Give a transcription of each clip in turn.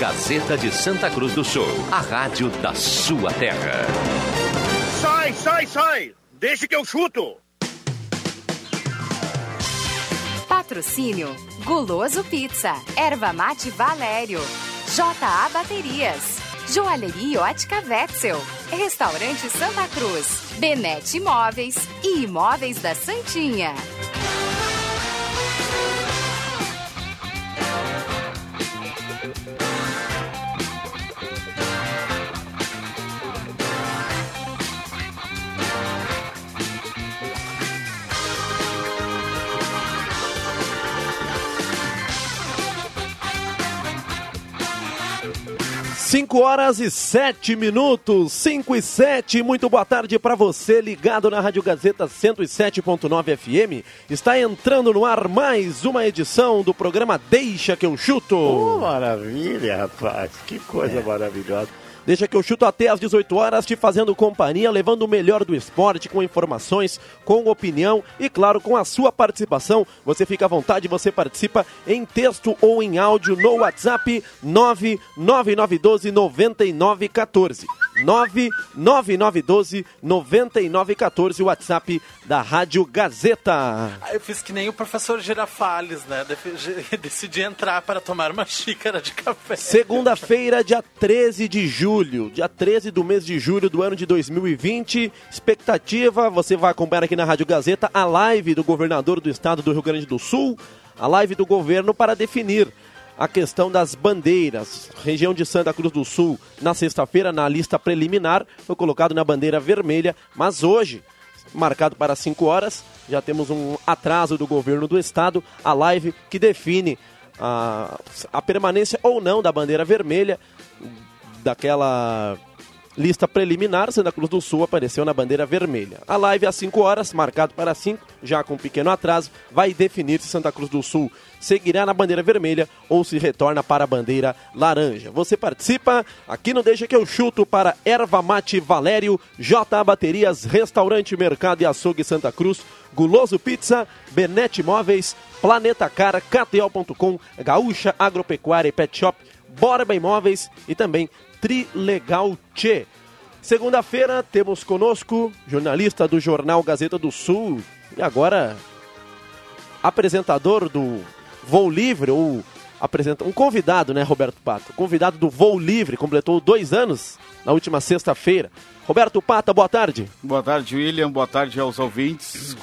Gazeta de Santa Cruz do Sul, a rádio da sua terra. Sai, sai, sai! Deixa que eu chuto! Patrocínio Guloso Pizza, Erva Mate Valério, JA Baterias, Joalheria Ótica Wetzel, Restaurante Santa Cruz, Benete Imóveis e Imóveis da Santinha. 5 horas e 7 minutos, 5 e 7. Muito boa tarde para você ligado na Rádio Gazeta 107.9 FM. Está entrando no ar mais uma edição do programa Deixa que eu chuto. Oh, maravilha, rapaz. Que coisa é. maravilhosa. Deixa que eu chuto até às 18 horas, te fazendo companhia, levando o melhor do esporte, com informações, com opinião e, claro, com a sua participação. Você fica à vontade, você participa em texto ou em áudio no WhatsApp 99912 9914. 99912 9914, o WhatsApp da Rádio Gazeta. Ah, eu fiz que nem o professor Girafales, né? Decidi entrar para tomar uma xícara de café. Segunda-feira, dia 13 de julho, dia 13 do mês de julho do ano de 2020. Expectativa, você vai acompanhar aqui na Rádio Gazeta a live do governador do estado do Rio Grande do Sul, a live do governo para definir a questão das bandeiras. Região de Santa Cruz do Sul, na sexta-feira, na lista preliminar, foi colocado na bandeira vermelha, mas hoje, marcado para 5 horas, já temos um atraso do governo do estado, a live que define a, a permanência ou não da bandeira vermelha, daquela lista preliminar, Santa Cruz do Sul apareceu na bandeira vermelha. A live às 5 horas, marcado para 5, já com um pequeno atraso, vai definir se Santa Cruz do Sul seguirá na bandeira vermelha ou se retorna para a bandeira laranja. Você participa aqui no Deixa que eu chuto para Erva Mate Valério, J Baterias, Restaurante Mercado e Açougue Santa Cruz, Guloso Pizza, Benete Móveis, Planeta Cara, KTO.com, Gaúcha Agropecuária e Pet Shop, Borba Imóveis e também Trilegal Tchê. Segunda-feira temos conosco jornalista do jornal Gazeta do Sul e agora apresentador do Voo Livre, ou apresenta um convidado, né, Roberto Pato? Convidado do Voo Livre, completou dois anos na última sexta-feira. Roberto Pata, boa tarde. Boa tarde, William. Boa tarde aos ouvintes.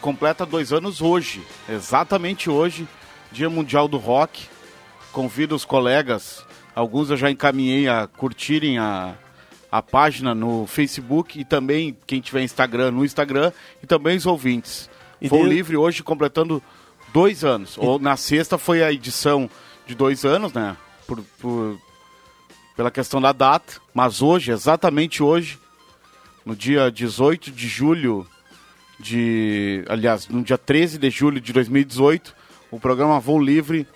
completa dois anos hoje, exatamente hoje, Dia Mundial do Rock. Convido os colegas Alguns eu já encaminhei a curtirem a, a página no Facebook e também quem tiver Instagram no Instagram e também os ouvintes. E Voo Livre hoje completando dois anos. E... Ou na sexta foi a edição de dois anos, né? Por, por, pela questão da data. Mas hoje, exatamente hoje, no dia 18 de julho de. Aliás, no dia 13 de julho de 2018, o programa Voo Livre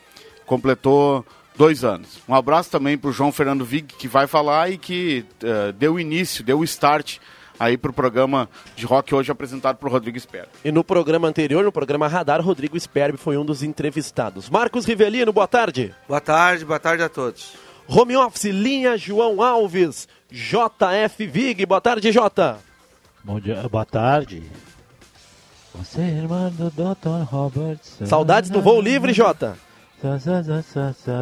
completou dois anos. Um abraço também para o João Fernando Vig, que vai falar e que uh, deu início, deu start aí para o programa de rock hoje apresentado por Rodrigo Sperbi. E no programa anterior, no programa Radar, Rodrigo Sperbi foi um dos entrevistados. Marcos Rivelino, boa tarde. Boa tarde, boa tarde a todos. Home Office, linha João Alves, JF Vig, boa tarde, Jota. Bom dia, boa tarde. Você, irmão do Dr. Roberts. Saudades do voo livre, Jota.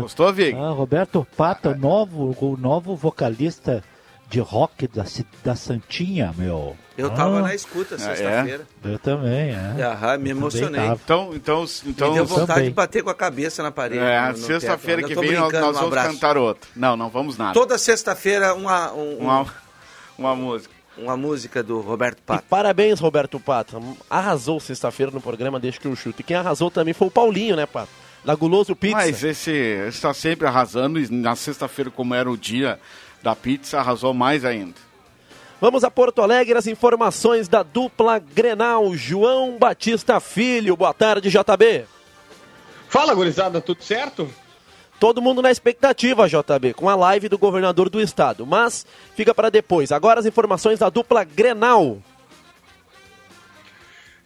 Gostou, Vig? Ah, Roberto Pata, novo, o novo vocalista de rock da, da Santinha, meu. Eu tava ah. na escuta sexta-feira. É. Eu também, é. Aham, me emocionei. Então, então, então. Me deu vontade também. de bater com a cabeça na parede. É, sexta-feira que vem nós, nós vamos um cantar outro. Não, não vamos nada. Toda sexta-feira uma, um, uma, uma música. Uma música do Roberto Pato. E parabéns, Roberto Pato. Arrasou sexta-feira no programa Deixa que eu chuto. E quem arrasou também foi o Paulinho, né, Pato? Da Guloso Pizza. Mas esse está sempre arrasando e na sexta-feira, como era o dia da pizza, arrasou mais ainda. Vamos a Porto Alegre, as informações da dupla Grenal. João Batista Filho, boa tarde, JB. Fala, gurizada, tudo certo? Todo mundo na expectativa, JB, com a live do governador do estado. Mas fica para depois. Agora as informações da dupla Grenal.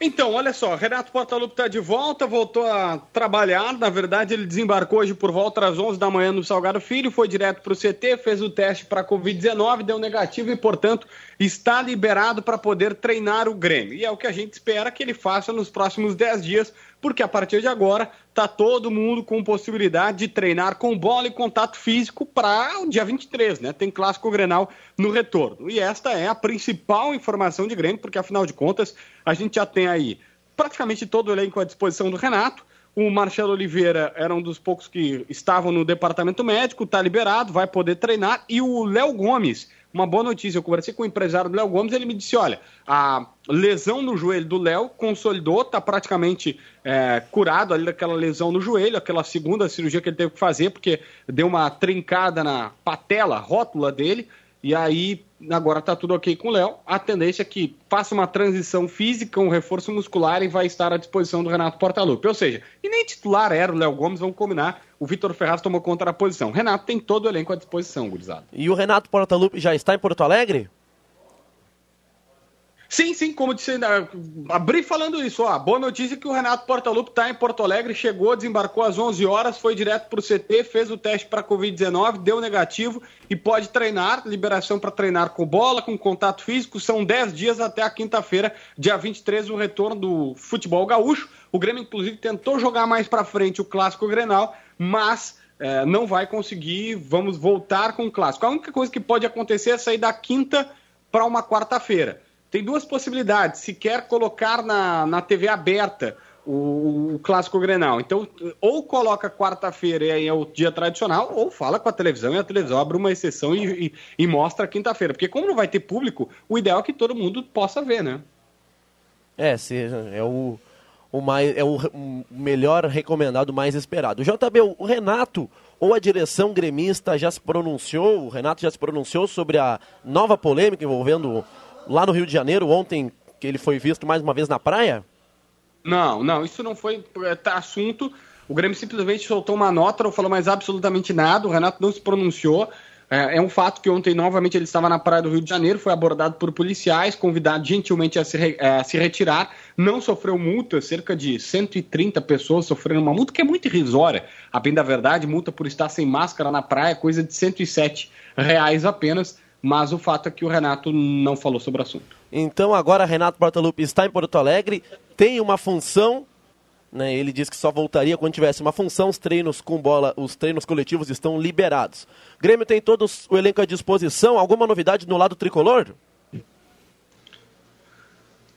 Então, olha só, Renato Portaluppi está de volta, voltou a trabalhar. Na verdade, ele desembarcou hoje por volta das 11 da manhã no Salgado Filho, foi direto para o CT, fez o teste para Covid-19, deu negativo e, portanto, está liberado para poder treinar o Grêmio. E é o que a gente espera que ele faça nos próximos 10 dias, porque a partir de agora está todo mundo com possibilidade de treinar com bola e contato físico para o dia 23, né? Tem clássico Grenal no retorno. E esta é a principal informação de Grêmio, porque afinal de contas a gente já tem aí praticamente todo o elenco à disposição do Renato. O Marcelo Oliveira era um dos poucos que estavam no departamento médico, está liberado, vai poder treinar. E o Léo Gomes, uma boa notícia, eu conversei com o empresário do Léo Gomes, ele me disse, olha, a lesão no joelho do Léo consolidou, está praticamente é, curado ali daquela lesão no joelho, aquela segunda cirurgia que ele teve que fazer, porque deu uma trincada na patela, rótula dele, e aí, agora tá tudo ok com o Léo. A tendência é que faça uma transição física, um reforço muscular e vai estar à disposição do Renato Portaluppi. Ou seja, e nem titular era o Léo Gomes, vamos combinar. O Vitor Ferraz tomou conta da posição. Renato tem todo o elenco à disposição, gurizada. E o Renato Portaluppi já está em Porto Alegre? Sim, sim, como disse, né, abri falando isso, ó, boa notícia que o Renato Portaluppi está em Porto Alegre, chegou, desembarcou às 11 horas, foi direto para o CT, fez o teste para Covid-19, deu negativo e pode treinar, liberação para treinar com bola, com contato físico, são 10 dias até a quinta-feira, dia 23, o retorno do futebol gaúcho, o Grêmio inclusive tentou jogar mais para frente o Clássico Grenal, mas é, não vai conseguir, vamos voltar com o Clássico. A única coisa que pode acontecer é sair da quinta para uma quarta-feira tem duas possibilidades. Se quer colocar na, na TV aberta o, o clássico Grenal. Então, ou coloca quarta-feira e aí é o dia tradicional, ou fala com a televisão e a televisão abre uma exceção e, e, e mostra quinta-feira. Porque como não vai ter público, o ideal é que todo mundo possa ver, né? É, se, é o, o, mais, é o, o melhor recomendado, mais esperado. O JB, o Renato ou a direção gremista já se pronunciou, o Renato já se pronunciou sobre a nova polêmica envolvendo lá no Rio de Janeiro ontem, que ele foi visto mais uma vez na praia? Não, não, isso não foi é, tá, assunto. O Grêmio simplesmente soltou uma nota, não falou mais absolutamente nada, o Renato não se pronunciou. É, é, um fato que ontem, novamente, ele estava na praia do Rio de Janeiro, foi abordado por policiais, convidado gentilmente a se, re, é, a se retirar, não sofreu multa, cerca de 130 pessoas sofreram uma multa que é muito irrisória. A bem da verdade, multa por estar sem máscara na praia, coisa de 107 reais apenas mas o fato é que o Renato não falou sobre o assunto. Então agora Renato Portaluppi está em Porto Alegre, tem uma função, né, ele disse que só voltaria quando tivesse uma função, os treinos com bola, os treinos coletivos estão liberados. Grêmio tem todo o elenco à disposição, alguma novidade no lado tricolor?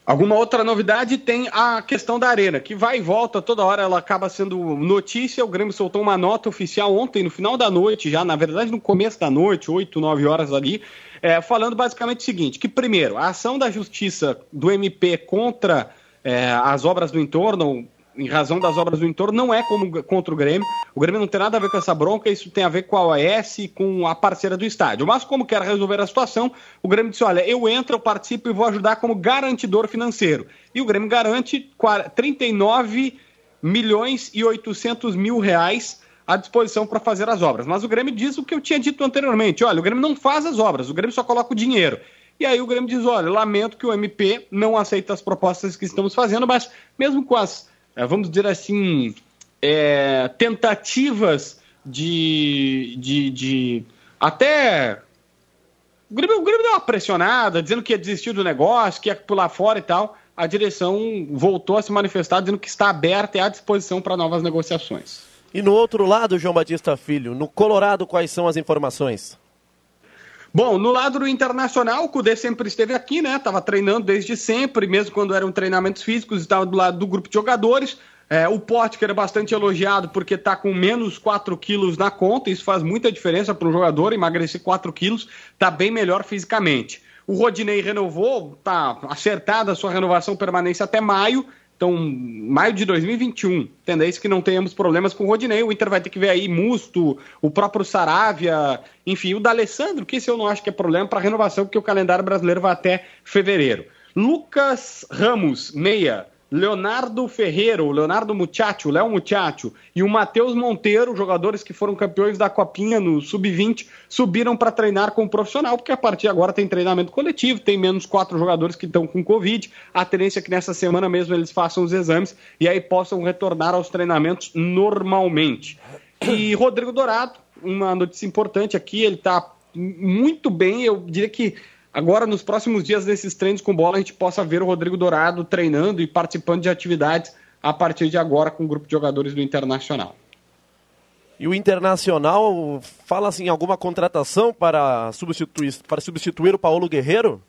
Alguma outra novidade tem a questão da arena, que vai e volta, toda hora ela acaba sendo notícia. O Grêmio soltou uma nota oficial ontem, no final da noite, já, na verdade, no começo da noite, 8, 9 horas ali, é, falando basicamente o seguinte: que primeiro, a ação da justiça do MP contra é, as obras do entorno, em razão das obras do entorno, não é como contra o Grêmio. O Grêmio não tem nada a ver com essa bronca, isso tem a ver com a OAS e com a parceira do estádio. Mas como quer resolver a situação, o Grêmio disse, olha, eu entro, eu participo e vou ajudar como garantidor financeiro. E o Grêmio garante 39 milhões e 800 mil reais à disposição para fazer as obras. Mas o Grêmio diz o que eu tinha dito anteriormente, olha, o Grêmio não faz as obras, o Grêmio só coloca o dinheiro. E aí o Grêmio diz, olha, lamento que o MP não aceita as propostas que estamos fazendo, mas mesmo com as vamos dizer assim, é, tentativas de, de, de até o Grêmio, o Grêmio deu uma pressionada, dizendo que ia desistir do negócio, que ia pular fora e tal. A direção voltou a se manifestar dizendo que está aberta e à disposição para novas negociações. E no outro lado, João Batista Filho, no Colorado, quais são as informações? Bom, no lado do internacional, o Cudê sempre esteve aqui, né? Estava treinando desde sempre, mesmo quando eram treinamentos físicos, estava do lado do grupo de jogadores. É, o Potker é bastante elogiado porque está com menos 4 quilos na conta, isso faz muita diferença para um jogador, emagrecer 4 quilos, está bem melhor fisicamente. O Rodinei renovou, está acertada a sua renovação permanência até maio, então, maio de 2021, tendência que não tenhamos problemas com o Rodinei. O Inter vai ter que ver aí Musto, o próprio Saravia, enfim, o D'Alessandro, que esse eu não acho que é problema para renovação, porque o calendário brasileiro vai até fevereiro. Lucas Ramos, meia, Leonardo Ferreira, o Leonardo Muchacho, Léo Muchacho e o Matheus Monteiro, jogadores que foram campeões da Copinha no Sub-20, subiram para treinar com o profissional, porque a partir de agora tem treinamento coletivo, tem menos quatro jogadores que estão com Covid. A tendência é que nessa semana mesmo eles façam os exames e aí possam retornar aos treinamentos normalmente. E Rodrigo Dourado, uma notícia importante aqui, ele está muito bem, eu diria que agora nos próximos dias desses treinos com bola a gente possa ver o Rodrigo Dourado treinando e participando de atividades a partir de agora com o grupo de jogadores do Internacional. E o Internacional fala assim alguma contratação para substituir, para substituir o Paulo Guerreiro?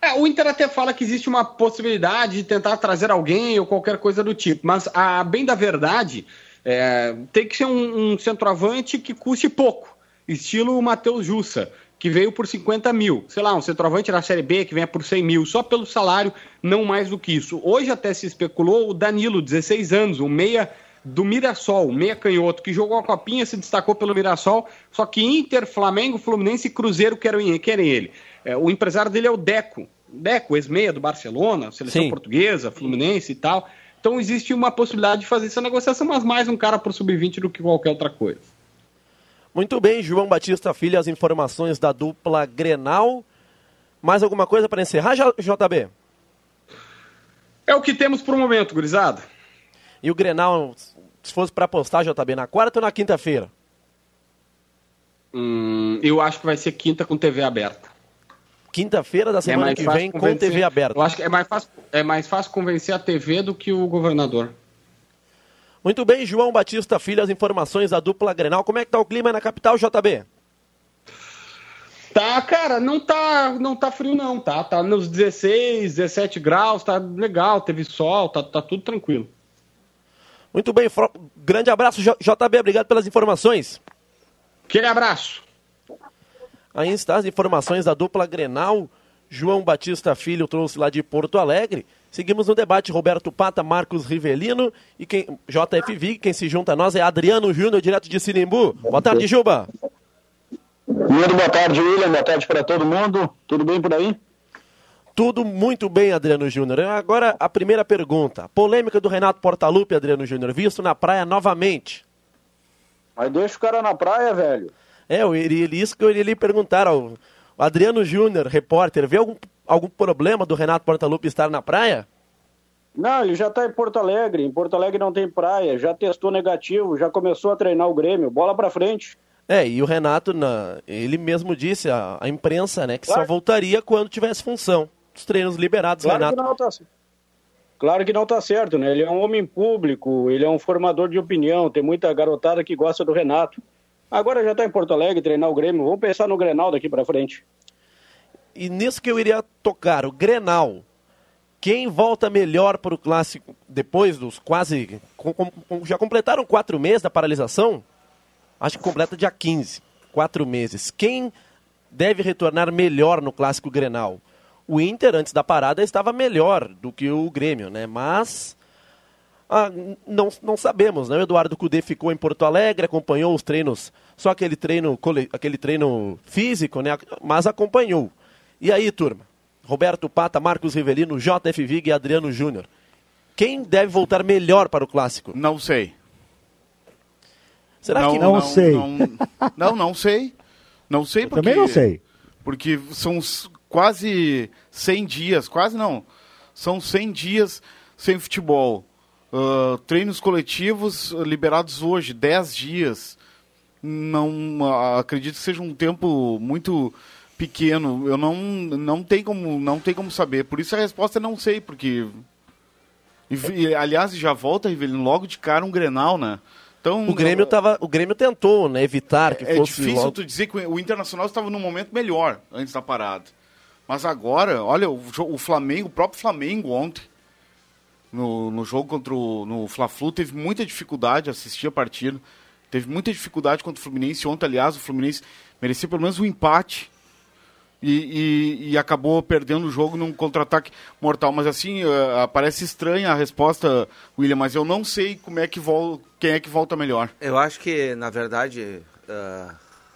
É, o Inter até fala que existe uma possibilidade de tentar trazer alguém ou qualquer coisa do tipo, mas a bem da verdade é, tem que ser um, um centroavante que custe pouco, estilo Matheus Jussa, que veio por 50 mil. Sei lá, um centroavante da Série B que venha por 100 mil, só pelo salário, não mais do que isso. Hoje até se especulou o Danilo, 16 anos, um meia do Mirassol, meia canhoto, que jogou a copinha, se destacou pelo Mirassol, só que Inter, Flamengo, Fluminense e Cruzeiro querem, querem ele. É, o empresário dele é o Deco, Deco, ex-meia do Barcelona, seleção Sim. portuguesa, Fluminense e tal. Então existe uma possibilidade de fazer essa negociação, mas mais um cara pro sub-20 do que qualquer outra coisa. Muito bem, João Batista Filho, as informações da dupla Grenal. Mais alguma coisa para encerrar, JB? É o que temos pro momento, gurizada. E o Grenal, se fosse para apostar, JB, na quarta ou na quinta-feira? Hum, eu acho que vai ser quinta com TV aberta. Quinta-feira da semana mais que vem com TV aberta. Eu acho que é mais fácil, é mais fácil convencer a TV do que o governador. Muito bem, João Batista Filho, as informações da dupla Grenal. Como é que tá o clima na capital, JB? Tá, cara, não tá, não tá frio não, tá? Tá nos 16, 17 graus, tá legal, teve sol, tá, tá tudo tranquilo. Muito bem, grande abraço, JB, obrigado pelas informações. Aquele abraço. Aí está as informações da dupla Grenal. João Batista Filho trouxe lá de Porto Alegre. Seguimos no debate Roberto Pata, Marcos Rivelino e quem JFV, quem se junta a nós é Adriano Júnior, direto de Sinimbu. Boa tarde, Juba. Muito boa tarde, William. Boa tarde para todo mundo. Tudo bem por aí? Tudo muito bem, Adriano Júnior. Agora a primeira pergunta. Polêmica do Renato Portaluppi, Adriano Júnior, visto na praia novamente. Mas deixa o cara na praia, velho. É, iria, isso que eu iria lhe perguntar ao ao Adriano Júnior, repórter, vê algum, algum problema do Renato Portaluppi estar na praia? Não, ele já tá em Porto Alegre. Em Porto Alegre não tem praia. Já testou negativo, já começou a treinar o Grêmio. Bola pra frente. É, e o Renato, na- ele mesmo disse à, à imprensa, né, que só Claro. voltaria quando tivesse função. Os treinos liberados, Claro que Renato. não tá Claro que não tá certo, né? Ele é um homem público, ele é um formador de opinião, tem muita garotada que gosta do Renato. Agora já tá em Porto Alegre treinar o Grêmio. Vamos pensar no Grenal daqui pra frente. E nisso que eu iria tocar, o Grenal. Quem volta melhor para o clássico depois dos quase. com- com- já completaram quatro meses da paralisação? Acho que completa dia 15. Quatro meses. Quem deve retornar melhor no clássico Grenal? O Inter, antes da parada, estava melhor do que o Grêmio, né? Mas. ah, não, não sabemos, né? O Eduardo Cudê ficou em Porto Alegre, acompanhou os treinos, só aquele treino, aquele treino físico, né? Mas acompanhou. E aí, turma? Roberto Pata, Marcos Rivelino, JF Vig e Adriano Júnior. Quem deve voltar melhor para o clássico? Não sei. Será que Não sei. Não, não, não sei. Não sei porque... Também não sei. Porque são quase 100 dias, quase não, são 100 dias sem futebol. Ah, treinos coletivos liberados hoje, 10 dias. Não ah, acredito que seja um tempo muito pequeno. Eu não não tem como não tem como saber. Por isso a resposta é não sei, porque e aliás já volta Rivelino logo de cara um Grenal, né? Então o Grêmio tava, o Grêmio tentou, né, evitar que é fosse difícil logo- tu dizer que o Internacional estava num momento melhor antes da parada. Mas agora, olha, o, o Flamengo, o próprio Flamengo ontem, no, no jogo contra o no Fla-Flu, teve muita dificuldade de assistir a partida. Teve muita dificuldade contra o Fluminense. Ontem, aliás, o Fluminense merecia pelo menos um empate. E, e- e acabou perdendo o jogo num contra-ataque mortal. Mas assim, eh, parece estranha a resposta, William, mas eu não sei como é que quem é que volta melhor. Eu acho que, na verdade, ah,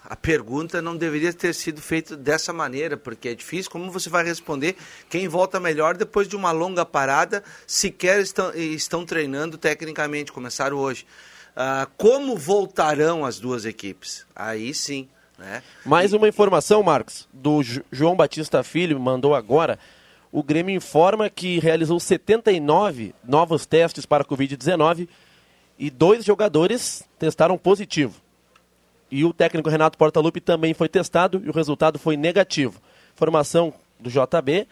a pergunta não deveria ter sido feita dessa maneira, porque é difícil. Como você vai responder quem volta melhor depois de uma longa parada, sequer estão, estão treinando tecnicamente, começaram hoje. Ah, como voltarão as duas equipes? Aí sim. Né? Mais uma informação, Marcos, do João Batista Filho, mandou agora. O Grêmio informa que realizou 79 novos testes para a Covid-19 e dois jogadores testaram positivo. E o técnico Renato Portaluppi também foi testado e o resultado foi negativo. Informação do JB: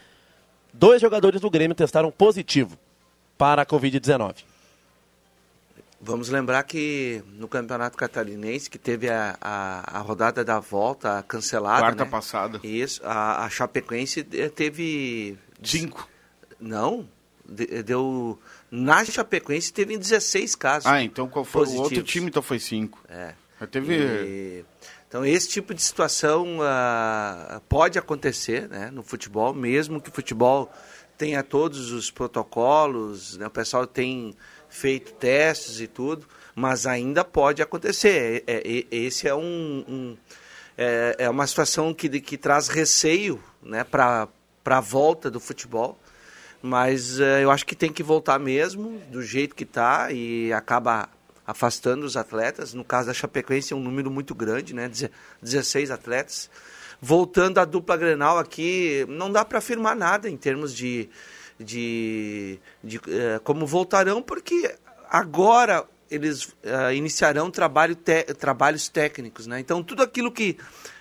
dois jogadores do Grêmio testaram positivo para a Covid-19. Vamos lembrar que no Campeonato Catarinense, que teve a, a, a rodada da volta cancelada. Quarta né? passada. Isso, a, a Chapecoense eh, teve. Cinco. Não. de- Deu. Na Chapecoense teve 16 casos. Ah, então qual foi o outro positivos. time? Então foi cinco. É. Já teve. E- Então, esse tipo de situação ah, pode acontecer né, no futebol, mesmo que o futebol tenha todos os protocolos, né, o pessoal tem feito testes e tudo, mas ainda pode acontecer. É, é- é- esse é um, um- é, é uma situação que, que traz receio né, para a volta do futebol. Mas eh, eu acho que tem que voltar mesmo, do jeito que está, e acaba afastando os atletas. No caso da Chapecoense é um número muito grande, né? deze- 16 atletas. Voltando à dupla Grenal aqui, não dá para afirmar nada em termos de, de, de, eh, como voltarão, porque agora eles eh, iniciarão trabalho trabalhos técnicos, né? Então tudo aquilo que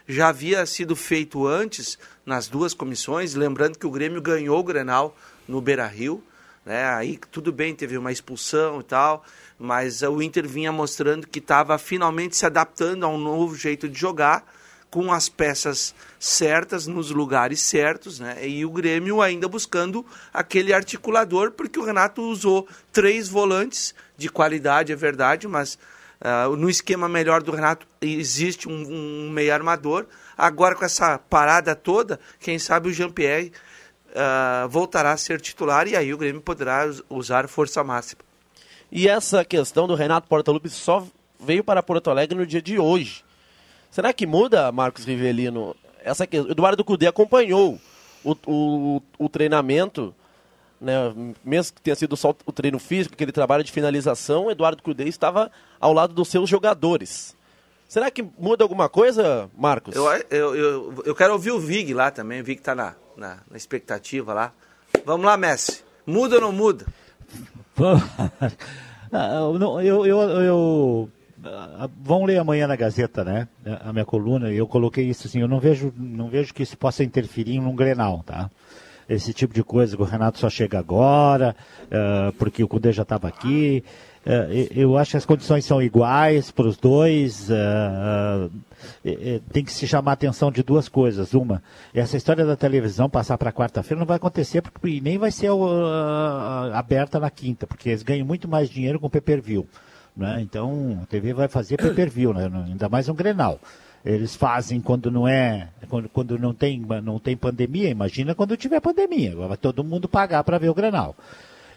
já havia sido feito antes nas duas comissões, lembrando que o Grêmio ganhou o Grenal no Beira-Rio, né? Aí tudo bem, teve uma expulsão e tal, mas o Inter vinha mostrando que estava finalmente se adaptando a um novo jeito de jogar, com as peças certas nos lugares certos, né? E o Grêmio ainda buscando aquele articulador, porque o Renato usou três volantes de qualidade, é verdade, mas ah, no esquema melhor do Renato existe um, um meio armador. Agora com essa parada toda, quem sabe o Jean-Pierre ah, voltará a ser titular e aí o Grêmio poderá us- usar força máxima. E essa questão do Renato Portaluppi só veio para Porto Alegre no dia de hoje. Será que muda, Marcos Rivelino? Essa que... Eduardo Cudê acompanhou o, o, o treinamento, né? mesmo que tenha sido só o treino físico, aquele trabalho de finalização, Eduardo Cudê estava ao lado dos seus jogadores. Será que muda alguma coisa, Marcos? Eu, eu, eu, eu quero ouvir o Vig lá também, o Vig está na, na, na expectativa lá. Vamos lá, Messi. Muda ou não muda? Ah, eu, eu, eu, eu- vão ler amanhã na Gazeta, né? A minha coluna, eu coloquei isso assim, eu não vejo, não vejo que isso possa interferir num Grenal, tá? Esse tipo de coisa que o Renato só chega agora, ah, porque o Cudê já estava aqui. Ah, e- eu acho que as condições são iguais para os dois. ah, ah, e tem que se chamar a atenção de duas coisas. Uma, essa história da televisão passar para quarta-feira não vai acontecer porque nem vai ser ah, aberta na quinta, porque eles ganham muito mais dinheiro com pay-per-view. Né? Então, a TV vai fazer pay-per-view, né? ainda mais um Grenal. Eles fazem quando não é, quando, quando não, tem, não tem pandemia, imagina quando tiver pandemia. Vai todo mundo pagar para ver o Grenal.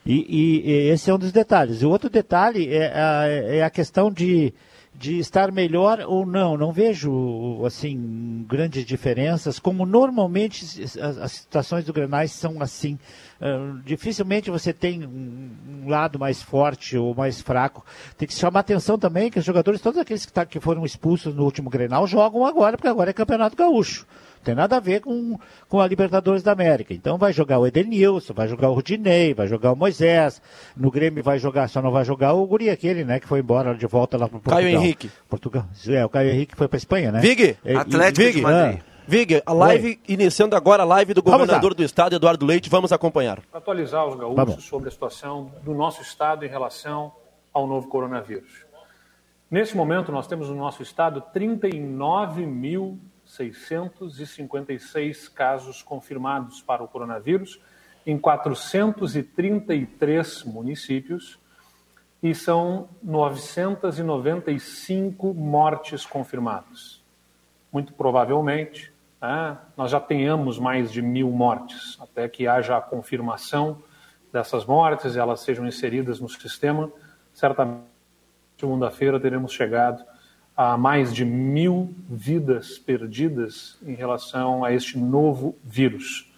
E, e- e esse é um dos detalhes. O outro detalhe é a, é a questão de, de estar melhor ou não. Não vejo assim grandes diferenças, como normalmente as, situações do Grenais são assim. Ah, dificilmente você tem um, um lado mais forte ou mais fraco. Tem que chamar atenção também que os jogadores, todos aqueles que, tá- que foram expulsos no último Grenal, jogam agora, porque agora é Campeonato Gaúcho. Tem nada a ver com, com a Libertadores da América. Então vai jogar o Edenilson, vai jogar o Rudinei, vai jogar o Moisés. No Grêmio vai jogar, só não vai jogar o Guri aquele, né? Que foi embora de volta lá para Portugal. Caio Henrique. Portugal. É, o Caio Henrique foi para Espanha, né? Vig, É, Atlético de Vig, Madrid. ah, Vig, a live iniciando agora a live do governador do estado, Eduardo Leite, vamos acompanhar. atualizar os gaúchos sobre a situação do nosso estado em relação ao novo coronavírus. Nesse momento, nós temos no nosso estado 39.656 casos confirmados para o coronavírus em 433 municípios e são 995 mortes confirmadas. Muito provavelmente, né, nós já tenhamos mais de mil mortes, até que haja a confirmação dessas mortes e elas sejam inseridas no sistema. Certamente, segunda-feira, teremos chegado há mais de mil vidas perdidas em relação a este novo vírus.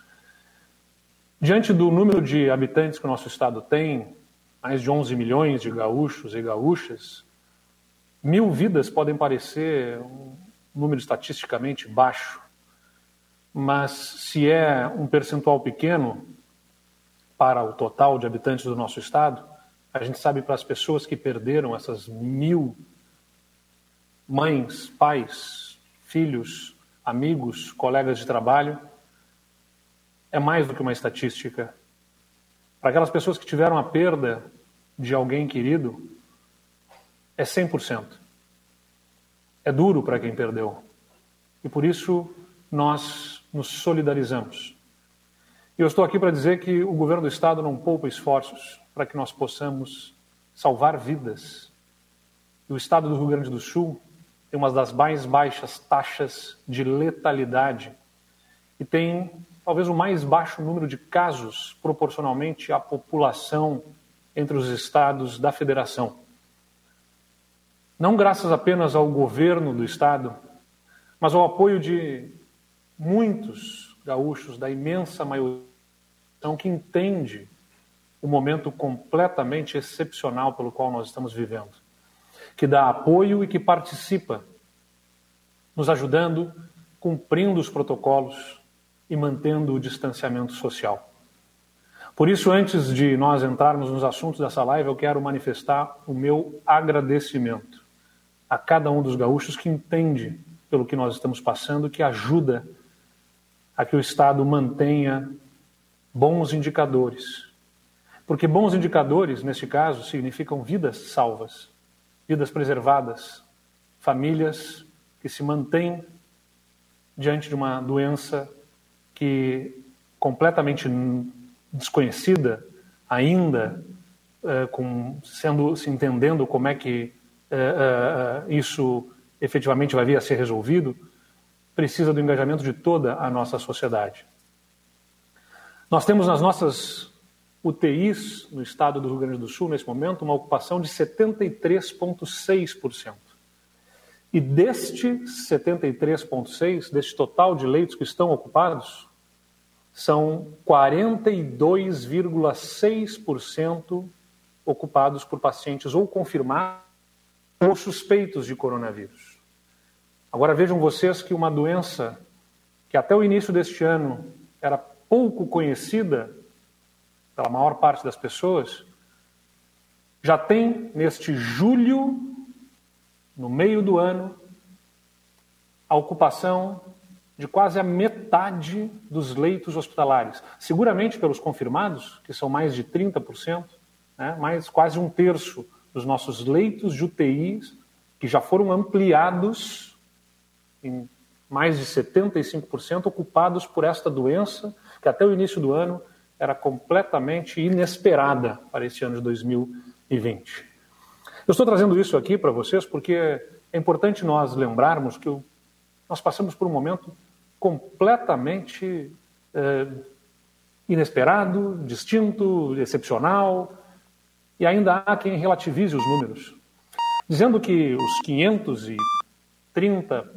Diante do número de habitantes que o nosso estado tem, mais de 11 milhões de gaúchos e gaúchas, mil vidas podem parecer um número estatisticamente baixo, mas se é um percentual pequeno para o total de habitantes do nosso estado, a gente sabe para as pessoas que perderam essas mil mães, pais, filhos, amigos, colegas de trabalho, é mais do que uma estatística. Para aquelas pessoas que tiveram a perda de alguém querido, é 100%. É duro para quem perdeu. E por isso nós nos solidarizamos. E eu estou aqui para dizer que o governo do Estado não poupa esforços para que nós possamos salvar vidas. E o Estado do Rio Grande do Sul tem uma das mais baixas taxas de letalidade e tem talvez o mais baixo número de casos proporcionalmente à população entre os estados da federação. Não graças apenas ao governo do estado, mas ao apoio de muitos gaúchos, da imensa maioria que entende o momento completamente excepcional pelo qual nós estamos vivendo que dá apoio e que participa, nos ajudando, cumprindo os protocolos e mantendo o distanciamento social. Por isso, antes de nós entrarmos nos assuntos dessa live, eu quero manifestar o meu agradecimento a cada um dos gaúchos que entende pelo que nós estamos passando, que ajuda a que o Estado mantenha bons indicadores. Porque bons indicadores, neste caso, significam vidas salvas vidas preservadas, famílias que se mantêm diante de uma doença que completamente desconhecida ainda, uh, com, sendo se entendendo como é que uh, uh, isso efetivamente vai vir a ser resolvido, precisa do engajamento de toda a nossa sociedade. Nós temos nas nossas UTIs no estado do Rio Grande do Sul, nesse momento, uma ocupação de 73,6%. E deste 73,6%, deste total de leitos que estão ocupados, são 42,6% ocupados por pacientes ou confirmados ou suspeitos de coronavírus. Agora vejam vocês que uma doença que até o início deste ano era pouco conhecida pela maior parte das pessoas, já tem neste julho, no meio do ano, a ocupação de quase a metade dos leitos hospitalares. Seguramente pelos confirmados, que são mais de 30%, né, mais quase um terço dos nossos leitos de UTIs, que já foram ampliados em mais de 75% ocupados por esta doença, que até o início do ano era completamente inesperada para esse ano de 2020. Eu estou trazendo isso aqui para vocês porque é importante nós lembrarmos que nós passamos por um momento completamente é, inesperado, distinto, excepcional, e ainda há quem relativize os números, dizendo que os 530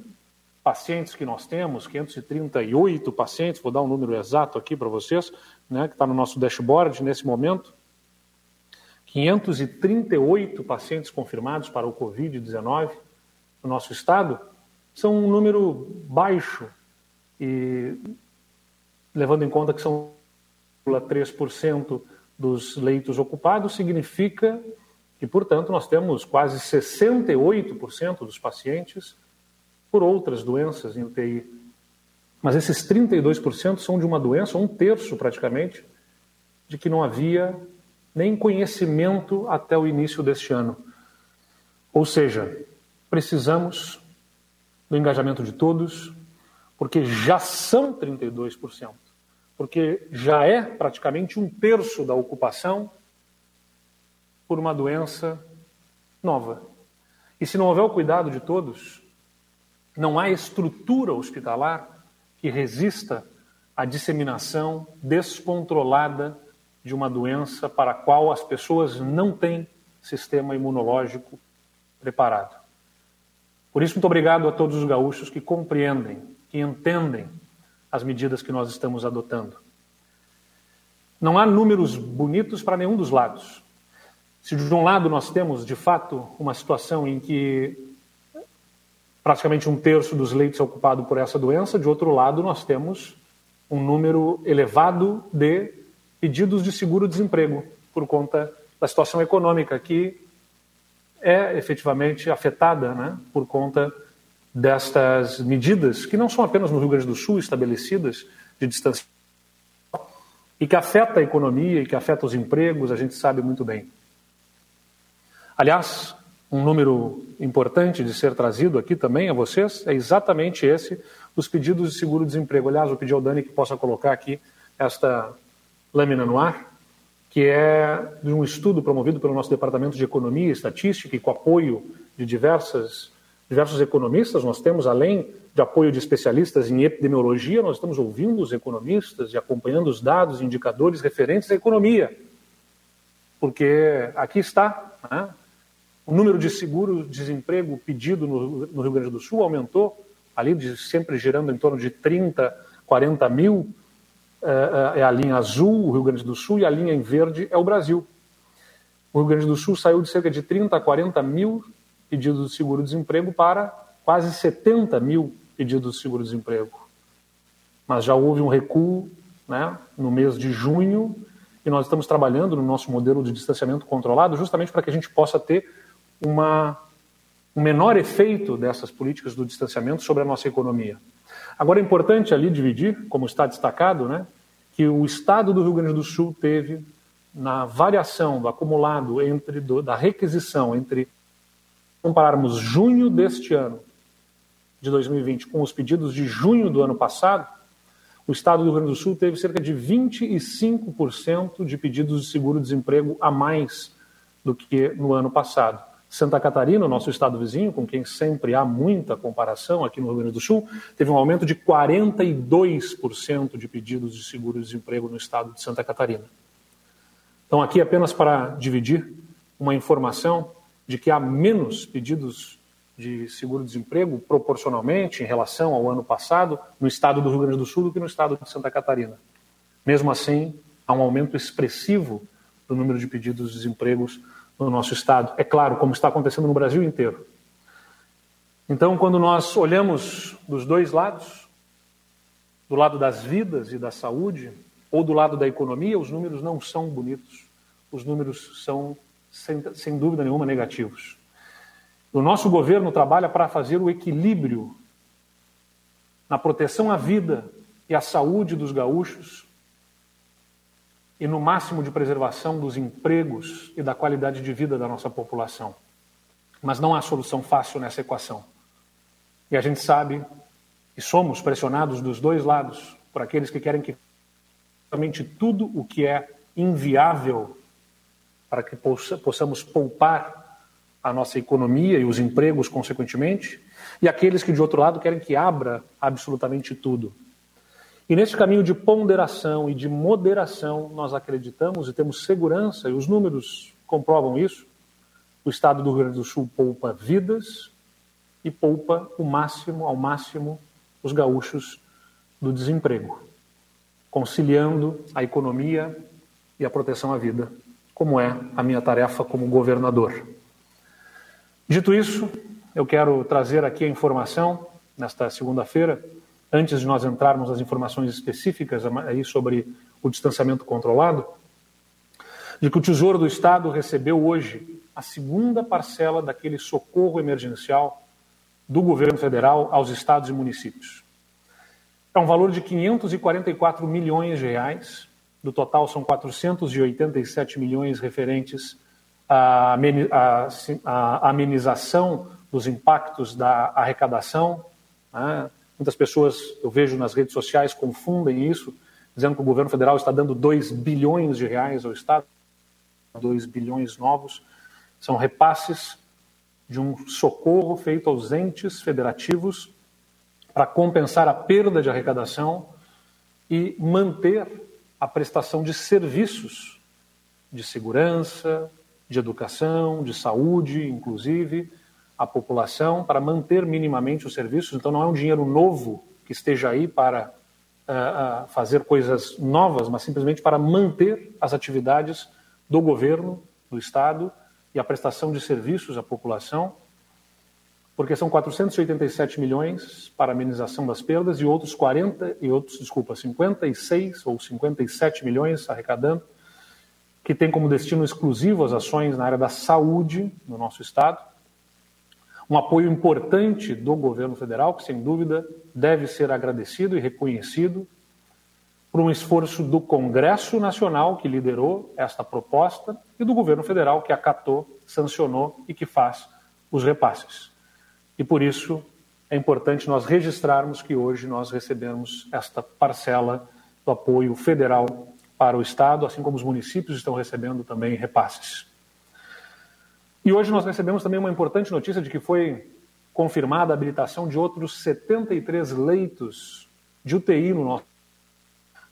pacientes que nós temos, 538 pacientes, vou dar um número exato aqui para vocês, né, que está no nosso dashboard nesse momento. 538 pacientes confirmados para o Covid-19 no nosso estado, são um número baixo e levando em conta que são 3% dos leitos ocupados, significa que, portanto, nós temos quase 68% dos pacientes por outras doenças em UTI. Mas esses 32% são de uma doença, um terço praticamente, de que não havia nem conhecimento até o início deste ano. Ou seja, precisamos do engajamento de todos, porque já são 32%, porque já é praticamente um terço da ocupação por uma doença nova. E se não houver o cuidado de todos, não há estrutura hospitalar que resista à disseminação descontrolada de uma doença para a qual as pessoas não têm sistema imunológico preparado. Por isso, muito obrigado a todos os gaúchos que compreendem, que entendem as medidas que nós estamos adotando. Não há números bonitos para nenhum dos lados. Se de um lado nós temos, de fato, uma situação em que praticamente um terço dos leitos é ocupado por essa doença, de outro lado nós temos um número elevado de pedidos de seguro-desemprego por conta da situação econômica que é efetivamente afetada né, por conta destas medidas, que não são apenas no Rio Grande do Sul estabelecidas de distanciamento, e que afeta a economia e que afeta os empregos, a gente sabe muito bem. Aliás, um número importante de ser trazido aqui também a vocês é exatamente esse dos pedidos de seguro-desemprego. Aliás, eu pedi ao Dani que possa colocar aqui esta lâmina no ar, que é de um estudo promovido pelo nosso Departamento de Economia e Estatística e com apoio de diversas, diversos economistas. Nós temos, além de apoio de especialistas em epidemiologia, nós estamos ouvindo os economistas e acompanhando os dados indicadores referentes à economia. Porque aqui está, né? O número de seguro-desemprego pedido no, Rio Grande do Sul aumentou, ali de, sempre girando em torno de 30, 40 mil é, é a linha azul, o Rio Grande do Sul, e a linha em verde é o Brasil. O Rio Grande do Sul saiu de cerca de 30 a 40 mil pedidos de seguro-desemprego para quase 70 mil pedidos de seguro-desemprego. Mas já houve um recuo né, no mês de junho e nós estamos trabalhando no nosso modelo de distanciamento controlado justamente para que a gente possa ter uma, um menor efeito dessas políticas do distanciamento sobre a nossa economia. Agora é importante ali dividir, como está destacado, né, que o estado do Rio Grande do Sul teve na variação do acumulado entre do, da requisição entre compararmos junho deste ano de 2020 com os pedidos de junho do ano passado, o estado do Rio Grande do Sul teve cerca de 25% de pedidos de seguro-desemprego a mais do que no ano passado. Santa Catarina, nosso estado vizinho, com quem sempre há muita comparação aqui no Rio Grande do Sul, teve um aumento de 42% de pedidos de seguro-desemprego no estado de Santa Catarina. Então, aqui apenas para dividir uma informação de que há menos pedidos de seguro-desemprego proporcionalmente em relação ao ano passado no estado do Rio Grande do Sul do que no estado de Santa Catarina. Mesmo assim, há um aumento expressivo do número de pedidos de desempregos no nosso Estado. É claro, como está acontecendo no Brasil inteiro. Então, quando nós olhamos dos dois lados, do lado das vidas e da saúde, ou do lado da economia, os números não são bonitos. Os números são, sem, sem dúvida nenhuma, negativos. O nosso governo trabalha para fazer o equilíbrio na proteção à vida e à saúde dos gaúchos e no máximo de preservação dos empregos e da qualidade de vida da nossa população. Mas não há solução fácil nessa equação. E a gente sabe e somos pressionados dos dois lados por aqueles que querem que realmente tudo o que é inviável para que possamos poupar a nossa economia e os empregos consequentemente, e aqueles que de outro lado querem que abra absolutamente tudo. E nesse caminho de ponderação e de moderação, nós acreditamos e temos segurança, e os números comprovam isso. O Estado do Rio Grande do Sul poupa vidas e poupa o máximo, ao máximo, os gaúchos do desemprego, conciliando a economia e a proteção à vida, como é a minha tarefa como governador. Dito isso, eu quero trazer aqui a informação, nesta segunda-feira, antes de nós entrarmos nas informações específicas aí sobre o distanciamento controlado, de que o Tesouro do Estado recebeu hoje a segunda parcela daquele socorro emergencial do governo federal aos estados e municípios. É um valor de 544 milhões de reais, do total são 487 milhões referentes à amenização dos impactos da arrecadação, né, Muitas pessoas, eu vejo nas redes sociais, confundem isso, dizendo que o governo federal está dando 2 bilhões de reais ao Estado, 2 bilhões novos. São repasses de um socorro feito aos entes federativos para compensar a perda de arrecadação e manter a prestação de serviços de segurança, de educação, de saúde, inclusive, à população, para manter minimamente os serviços. Então, não é um dinheiro novo que esteja aí para uh, uh, fazer coisas novas, mas simplesmente para manter as atividades do governo, do Estado e a prestação de serviços à população, porque são 487 milhões para amenização das perdas e outros 40 e outros, desculpa, 56 ou 57 milhões arrecadando, que tem como destino exclusivo as ações na área da saúde no nosso estado. Um apoio importante do governo federal, que sem dúvida deve ser agradecido e reconhecido por um esforço do Congresso Nacional, que liderou esta proposta, e do governo federal, que acatou, sancionou e que faz os repasses. E por isso é importante nós registrarmos que hoje nós recebemos esta parcela do apoio federal para o Estado, assim como os municípios estão recebendo também repasses. E hoje nós recebemos também uma importante notícia de que foi confirmada a habilitação de outros 73 leitos de UTI no nosso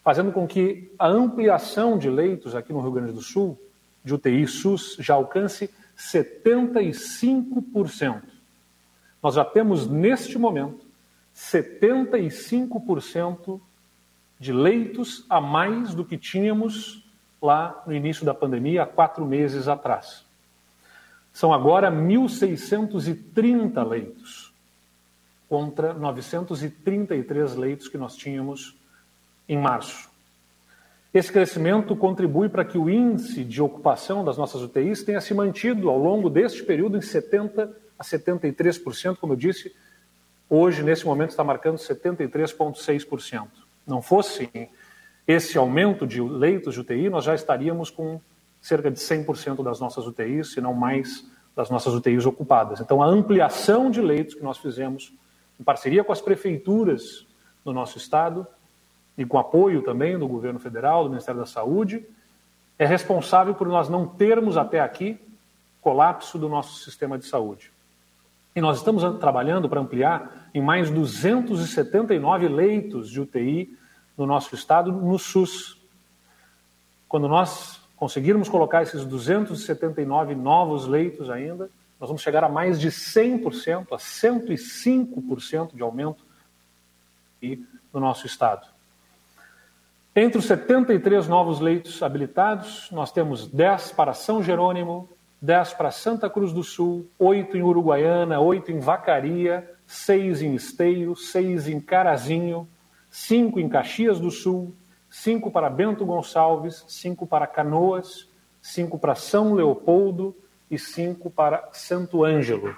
fazendo com que a ampliação de leitos aqui no Rio Grande do Sul, de UTI SUS, já alcance 75%. Nós já temos, neste momento, 75% de leitos a mais do que tínhamos lá no início da pandemia, há quatro meses atrás. São agora 1.630 leitos, contra 933 leitos que nós tínhamos em março. Esse crescimento contribui para que o índice de ocupação das nossas UTIs tenha se mantido ao longo deste período em 70% a 73%, como eu disse, hoje, nesse momento, está marcando 73,6%. Não fosse esse aumento de leitos de UTI, nós já estaríamos com cerca de 100% das nossas UTIs, se não mais das nossas UTIs ocupadas. Então, a ampliação de leitos que nós fizemos, em parceria com as prefeituras do nosso estado, e com apoio também do governo federal, do Ministério da Saúde, é responsável por nós não termos até aqui colapso do nosso sistema de saúde. E nós estamos trabalhando para ampliar em mais 279 leitos de UTI no nosso estado, no SUS. Quando nós conseguirmos colocar esses 279 novos leitos ainda, nós vamos chegar a mais de 100%, a 105% de aumento no nosso estado. Entre os 73 novos leitos habilitados, nós temos 10 para São Jerônimo, 10 para Santa Cruz do Sul, 8 em Uruguaiana, 8 em Vacaria, 6 em Esteio, 6 em Carazinho, 5 em Caxias do Sul, 5 para Bento Gonçalves, 5 para Canoas, 5 para São Leopoldo e 5 para Santo Ângelo.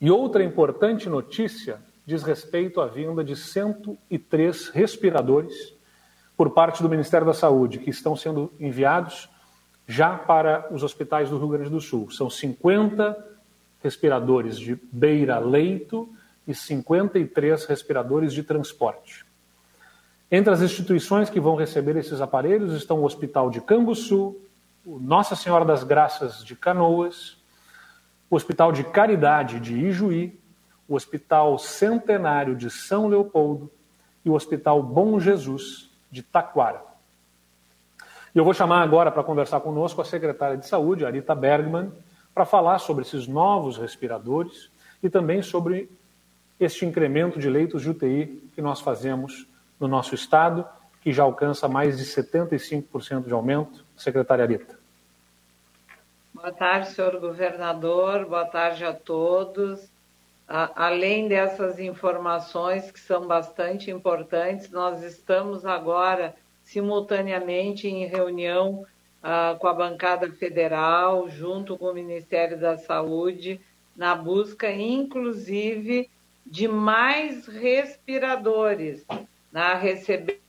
E outra importante notícia diz respeito à vinda de 103 respiradores por parte do Ministério da Saúde, que estão sendo enviados já para os hospitais do Rio Grande do Sul. São 50 respiradores de beira-leito e 53 respiradores de transporte. Entre as instituições que vão receber esses aparelhos estão o Hospital de Canguçu, o Nossa Senhora das Graças de Canoas, o Hospital de Caridade de Ijuí, o Hospital Centenário de São Leopoldo e o Hospital Bom Jesus de Taquara. E eu vou chamar agora para conversar conosco a secretária de Saúde, Arita Bergman, para falar sobre esses novos respiradores e também sobre este incremento de leitos de UTI que nós fazemos no nosso estado, que já alcança mais de 75% de aumento. Secretária Arita. Boa tarde, senhor governador. Boa tarde a todos além dessas informações que são bastante importantes, nós estamos agora simultaneamente em reunião uh, com a bancada federal, junto com o Ministério da Saúde, na busca, inclusive, de mais respiradores, na receber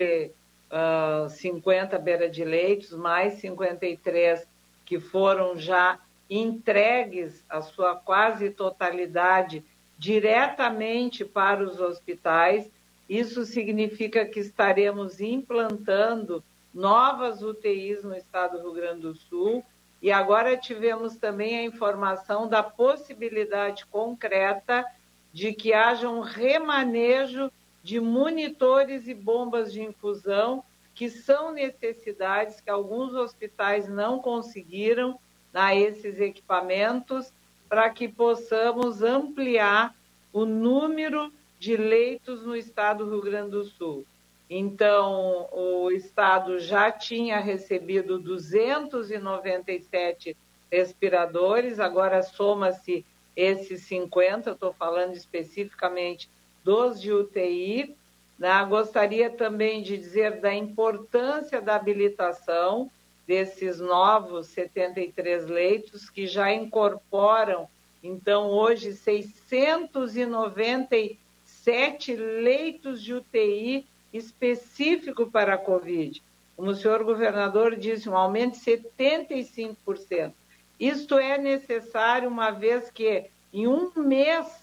uh, 50 beira de leitos, mais 53 que foram já entregues a sua quase totalidade diretamente para os hospitais. Isso significa que estaremos implantando novas UTIs no estado do Rio Grande do Sul. E agora tivemos também a informação da possibilidade concreta de que haja um remanejo de monitores e bombas de infusão, que são necessidades que alguns hospitais não conseguiram a esses equipamentos para que possamos ampliar o número de leitos no estado do Rio Grande do Sul. Então, o estado já tinha recebido 297 respiradores, agora soma-se esses 50, estou falando especificamente dos de UTI. Né? Gostaria também de dizer da importância da habilitação desses novos 73 leitos, que já incorporam, então, hoje, 697 leitos de UTI específico para a Covid. Como o senhor governador disse, um aumento de 75%. Isto é necessário, uma vez que em um mês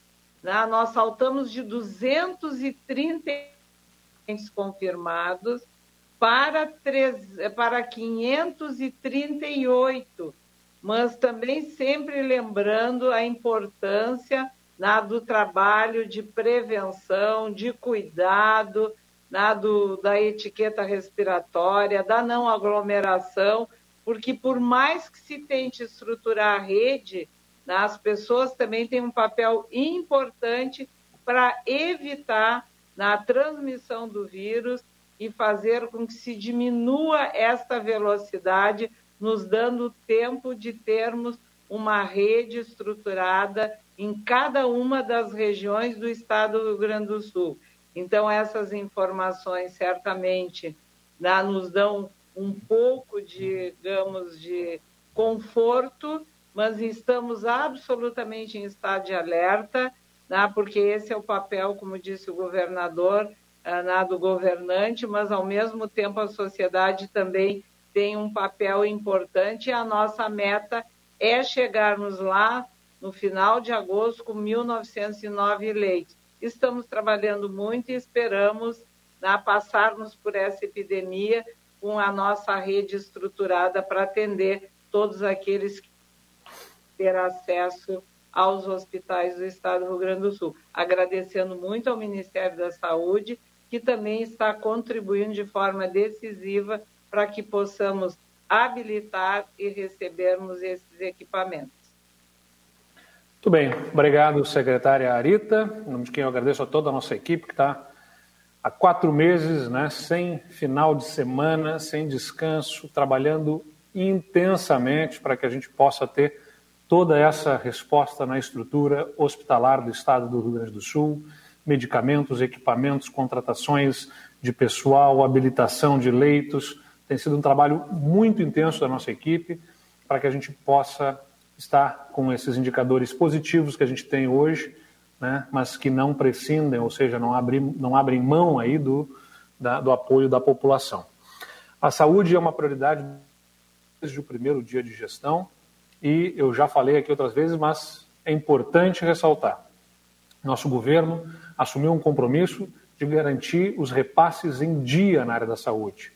né, nós saltamos de 230 confirmados para, 3, para 538, mas também sempre lembrando a importância né, do trabalho de prevenção, de cuidado, né, do, da etiqueta respiratória, da não aglomeração, porque por mais que se tente estruturar a rede, né, as pessoas também têm um papel importante para evitar né, transmissão do vírus e fazer com que se diminua esta velocidade, nos dando tempo de termos uma rede estruturada em cada uma das regiões do estado do Rio Grande do Sul. Então, essas informações certamente né, nos dão um pouco, de, digamos, de conforto, mas estamos absolutamente em estado de alerta, né, porque esse é o papel, como disse o governador, eh, né, do governante, mas ao mesmo tempo a sociedade também tem um papel importante. E a nossa meta é chegarmos lá no final de agosto com 1.909 leitos. Estamos trabalhando muito e esperamos né, passarmos por essa epidemia com a nossa rede estruturada para atender todos aqueles que ter acesso aos hospitais do Estado do Rio Grande do Sul. Agradecendo muito ao Ministério da Saúde, que também está contribuindo de forma decisiva para que possamos habilitar e recebermos esses equipamentos. Muito bem, obrigado, secretária Arita. Em nome de quem eu agradeço a toda a nossa equipe que está há quatro meses, né, sem final de semana, sem descanso, trabalhando intensamente para que a gente possa ter toda essa resposta na estrutura hospitalar do Estado do Rio Grande do Sul, medicamentos, equipamentos, contratações de pessoal, habilitação de leitos. Tem sido um trabalho muito intenso da nossa equipe para que a gente possa está com esses indicadores positivos que a gente tem hoje, né, mas que não prescindem, ou seja, não abrem, não abrem mão aí do, da, do apoio da população. A saúde é uma prioridade desde o primeiro dia de gestão e eu já falei aqui outras vezes, mas é importante ressaltar. Nosso governo assumiu um compromisso de garantir os repasses em dia na área da saúde.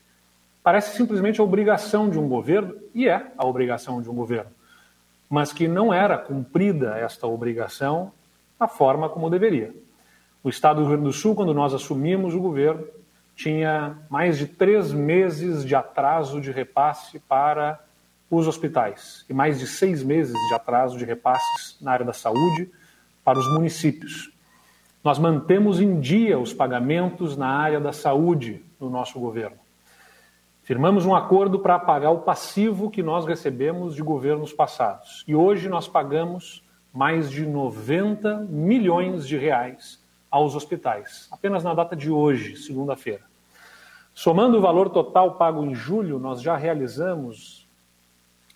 Parece simplesmente a obrigação de um governo, e é a obrigação de um governo mas que não era cumprida esta obrigação da forma como deveria. O Estado do Rio Grande do Sul, quando nós assumimos o governo, tinha mais de três meses de atraso de repasse para os hospitais e mais de seis meses de atraso de repasses na área da saúde para os municípios. Nós mantemos em dia os pagamentos na área da saúde no nosso governo. Firmamos um acordo para pagar o passivo que nós recebemos de governos passados. E hoje nós pagamos mais de 90 milhões de reais aos hospitais, apenas na data de hoje, segunda-feira. Somando o valor total pago em julho, nós já realizamos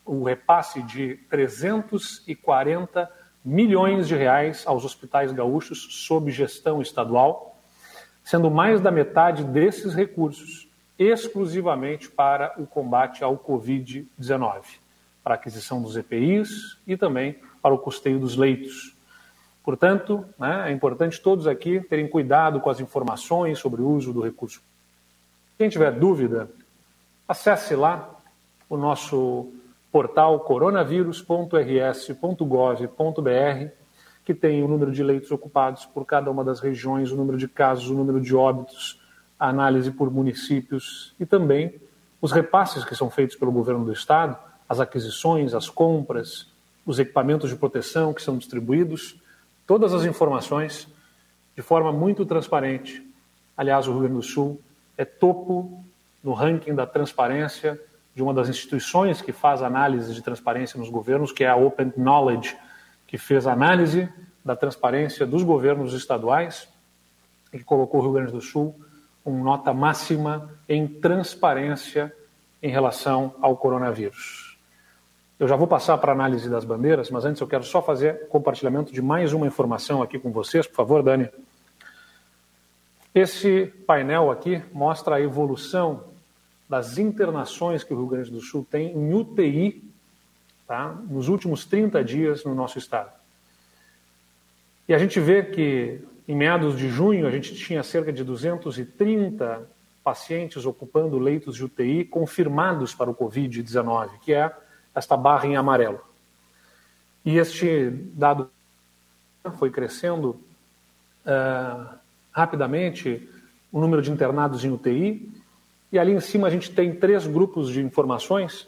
o repasse de 340 milhões de reais aos hospitais gaúchos sob gestão estadual, sendo mais da metade desses recursos exclusivamente para o combate ao Covid-19, para a aquisição dos EPIs e também para o custeio dos leitos. Portanto, né, é importante todos aqui terem cuidado com as informações sobre o uso do recurso. Quem tiver dúvida, acesse lá o nosso portal coronavírus.rs.gov.br, que tem o número de leitos ocupados por cada uma das regiões, o número de casos, o número de óbitos, a análise por municípios e também os repasses que são feitos pelo governo do estado, as aquisições, as compras os equipamentos de proteção que são distribuídos, todas as informações de forma muito transparente. Aliás, o Rio Grande do Sul é topo no ranking da transparência de uma das instituições que faz análise de transparência nos governos, que é a Open Knowledge, que fez análise da transparência dos governos estaduais e colocou o Rio Grande do Sul com nota máxima em transparência em relação ao coronavírus. Eu já vou passar para a análise das bandeiras, mas antes eu quero só fazer compartilhamento de mais uma informação aqui com vocês, por favor, Dani. Esse painel aqui mostra a evolução das internações que o Rio Grande do Sul tem em UTI tá, nos últimos 30 dias no nosso estado. E a gente vê que em meados de junho a gente tinha cerca de 230 pacientes ocupando leitos de UTI confirmados para o Covid-19, que é esta barra em amarelo. E este dado foi crescendo uh, rapidamente, o número de internados em UTI, e ali em cima a gente tem três grupos de informações.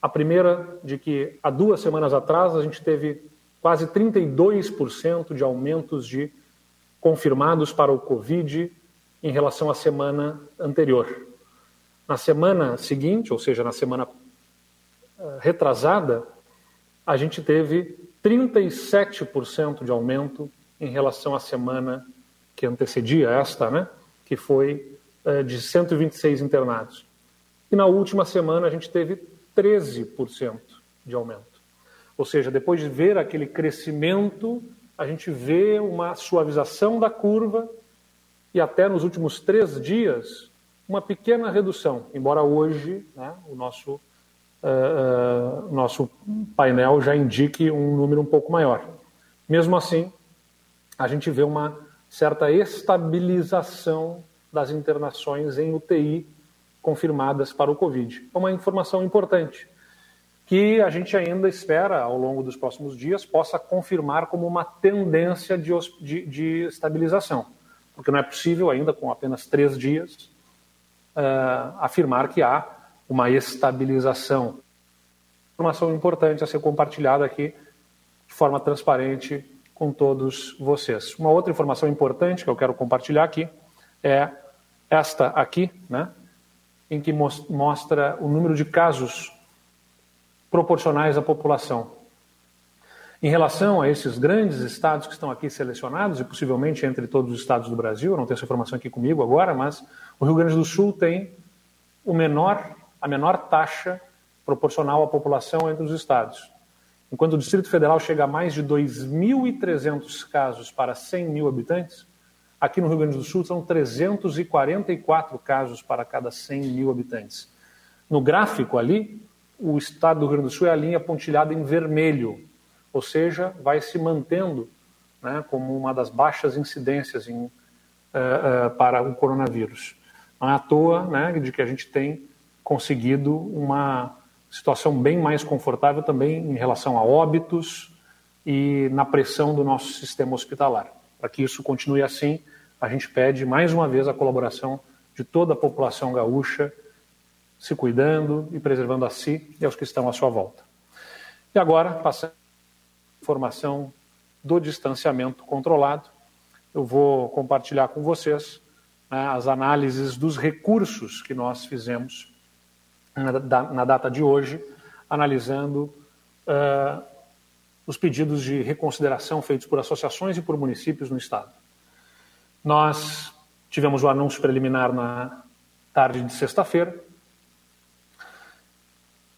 A primeira, de que há duas semanas atrás a gente teve quase 32% de aumentos de confirmados para o Covid em relação à semana anterior. Na semana seguinte, ou seja, na semana uh, retrasada, a gente teve 37% de aumento em relação à semana que antecedia esta, né, que foi de 126 internados. E na última semana a gente teve 13% de aumento. Ou seja, depois de ver aquele crescimento, a gente vê uma suavização da curva e até nos últimos três dias uma pequena redução, embora hoje né, o nosso, uh, uh, nosso painel já indique um número um pouco maior. Mesmo assim, a gente vê uma certa estabilização das internações em UTI confirmadas para o Covid. É uma informação importante que a gente ainda espera, ao longo dos próximos dias, possa confirmar como uma tendência de, de, de estabilização. Porque não é possível ainda, com apenas três dias, uh, afirmar que há uma estabilização. Informação importante a ser compartilhada aqui de forma transparente com todos vocês. Uma outra informação importante que eu quero compartilhar aqui é esta aqui, né, em que mostra o número de casos proporcionais à população. Em relação a esses grandes estados que estão aqui selecionados, e possivelmente entre todos os estados do Brasil, não tenho essa informação aqui comigo agora, mas o Rio Grande do Sul tem o menor, a menor taxa proporcional à população entre os estados. Enquanto o Distrito Federal chega a mais de 2.300 casos para 100 mil habitantes, aqui no Rio Grande do Sul são 344 casos para cada 100 mil habitantes. No gráfico ali, o estado do Rio Grande do Sul é a linha pontilhada em vermelho, ou seja, vai se mantendo né, como uma das baixas incidências em, uh, uh, para o coronavírus. Não é à toa né, de que a gente tem conseguido uma situação bem mais confortável também em relação a óbitos e na pressão do nosso sistema hospitalar. Para que isso continue assim, a gente pede mais uma vez a colaboração de toda a população gaúcha se cuidando e preservando a si e aos que estão à sua volta. E agora, passando a informação do distanciamento controlado, eu vou compartilhar com vocês né, as análises dos recursos que nós fizemos na, na data de hoje, analisando uh, os pedidos de reconsideração feitos por associações e por municípios no Estado. Nós tivemos o anúncio preliminar na tarde de sexta-feira,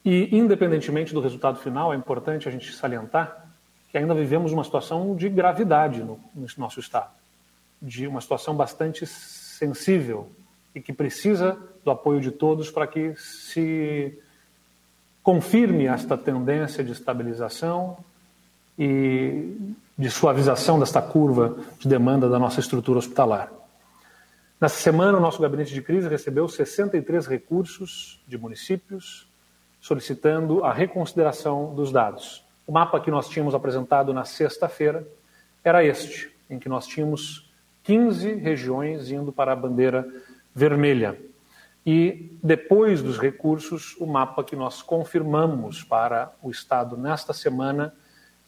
e, independentemente do resultado final, é importante a gente salientar que ainda vivemos uma situação de gravidade no, no nosso Estado, de uma situação bastante sensível e que precisa do apoio de todos para que se confirme esta tendência de estabilização e de suavização desta curva de demanda da nossa estrutura hospitalar. Nessa semana, o nosso gabinete de crise recebeu 63 recursos de municípios, solicitando a reconsideração dos dados. O mapa que nós tínhamos apresentado na sexta-feira era este, em que nós tínhamos 15 regiões indo para a bandeira vermelha. E depois dos recursos, o mapa que nós confirmamos para o Estado nesta semana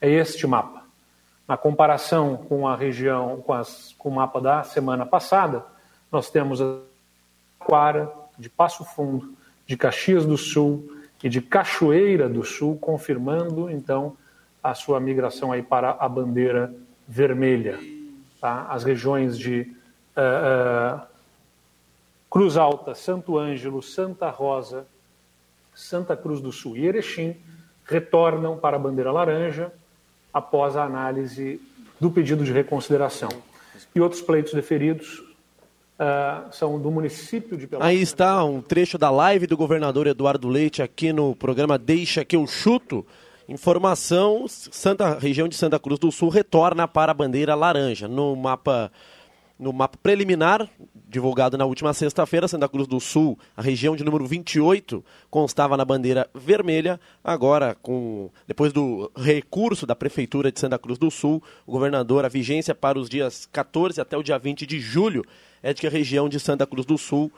é este mapa. Na comparação com a região, com, as, com o mapa da semana passada, nós temos a Quara, de Passo Fundo, de Caxias do Sul e de Cachoeira do Sul, confirmando então a sua migração aí para a bandeira vermelha. Tá? As regiões de uh, uh, Cruz Alta, Santo Ângelo, Santa Rosa, Santa Cruz do Sul e Erechim retornam para a bandeira laranja após a análise do pedido de reconsideração. E outros pleitos deferidos uh, são do município de Pelotas. Aí está um trecho da live do governador Eduardo Leite aqui no programa Deixa que eu chuto. Informação: Santa região de Santa Cruz do Sul retorna para a bandeira laranja. No mapa no mapa preliminar, divulgado na última sexta-feira, Santa Cruz do Sul, a região de número 28, constava na bandeira vermelha. Agora, com depois do recurso da Prefeitura de Santa Cruz do Sul, o governador, a vigência para os dias 14 até o dia 20 de julho é de que a região de Santa Cruz do Sul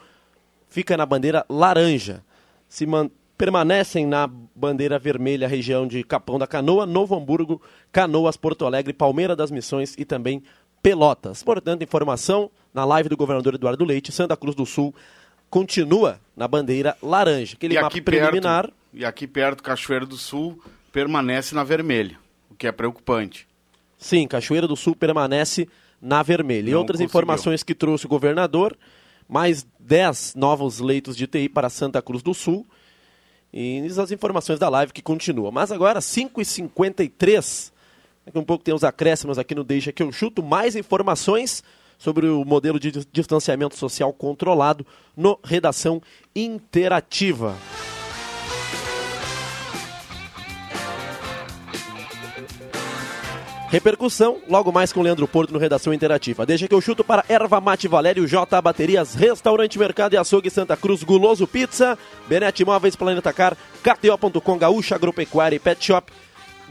fica na bandeira laranja. Se man... Permanecem na bandeira vermelha a região de Capão da Canoa, Novo Hamburgo, Canoas, Porto Alegre, Palmeira das Missões e também Pelotas. Portanto, informação na live do governador Eduardo Leite, Santa Cruz do Sul continua na bandeira laranja. Aquele e mapa aqui preliminar. Perto, e aqui perto, Cachoeira do Sul permanece na vermelha, o que é preocupante. Sim, Cachoeira do Sul permanece na vermelha. Não e outras conseguiu. informações que trouxe o governador, mais 10 novos leitos de TI para Santa Cruz do Sul. E as informações da live que continua. Mas agora, 5h53, Daqui um pouco tem os acréscimos aqui no Deixa que eu chuto. Mais informações sobre o modelo de distanciamento social controlado no Redação Interativa. Repercussão, logo mais com Leandro Porto no Redação Interativa. Deixa que eu chuto para Erva Mate Valério, J Baterias, Restaurante Mercado e Açougue Santa Cruz, Guloso Pizza, Benete Móveis, Planeta Car, KTO.com, Gaúcha Agropecuária e Pet Shop,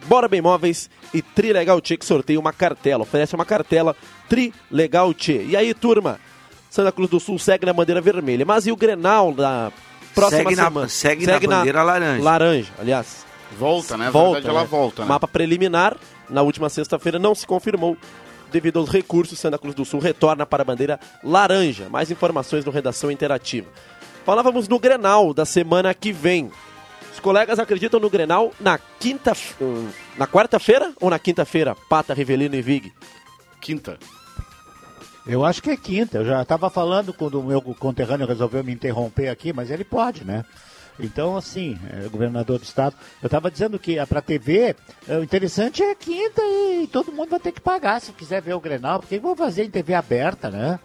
Bora Bem Móveis e Trilegal Tchê que sorteia uma cartela. Oferece uma cartela Trilegal Tchê. E aí, turma? Santa Cruz do Sul segue na bandeira vermelha. Mas e o Grenal da próxima segue semana? Na, segue, segue na bandeira laranja. Laranja, aliás. Volta, né? Volta, verdade, ela né? volta. Né? Mapa preliminar, na última sexta-feira, não se confirmou. Devido aos recursos, Santa Cruz do Sul retorna para a bandeira laranja. Mais informações no Redação Interativa. Falávamos no Grenal da semana que vem. Os colegas acreditam no Grenal na quinta, na quarta-feira ou na quinta-feira? Pata, Rivelino e Vig. Quinta. Eu acho que é quinta. Eu já estava falando quando o meu conterrâneo resolveu me interromper aqui, mas ele pode, né? Então, assim, é, governador do estado, eu estava dizendo que para a TV, é, o interessante é quinta e todo mundo vai ter que pagar se quiser ver o Grenal, porque vão fazer em TV aberta, né?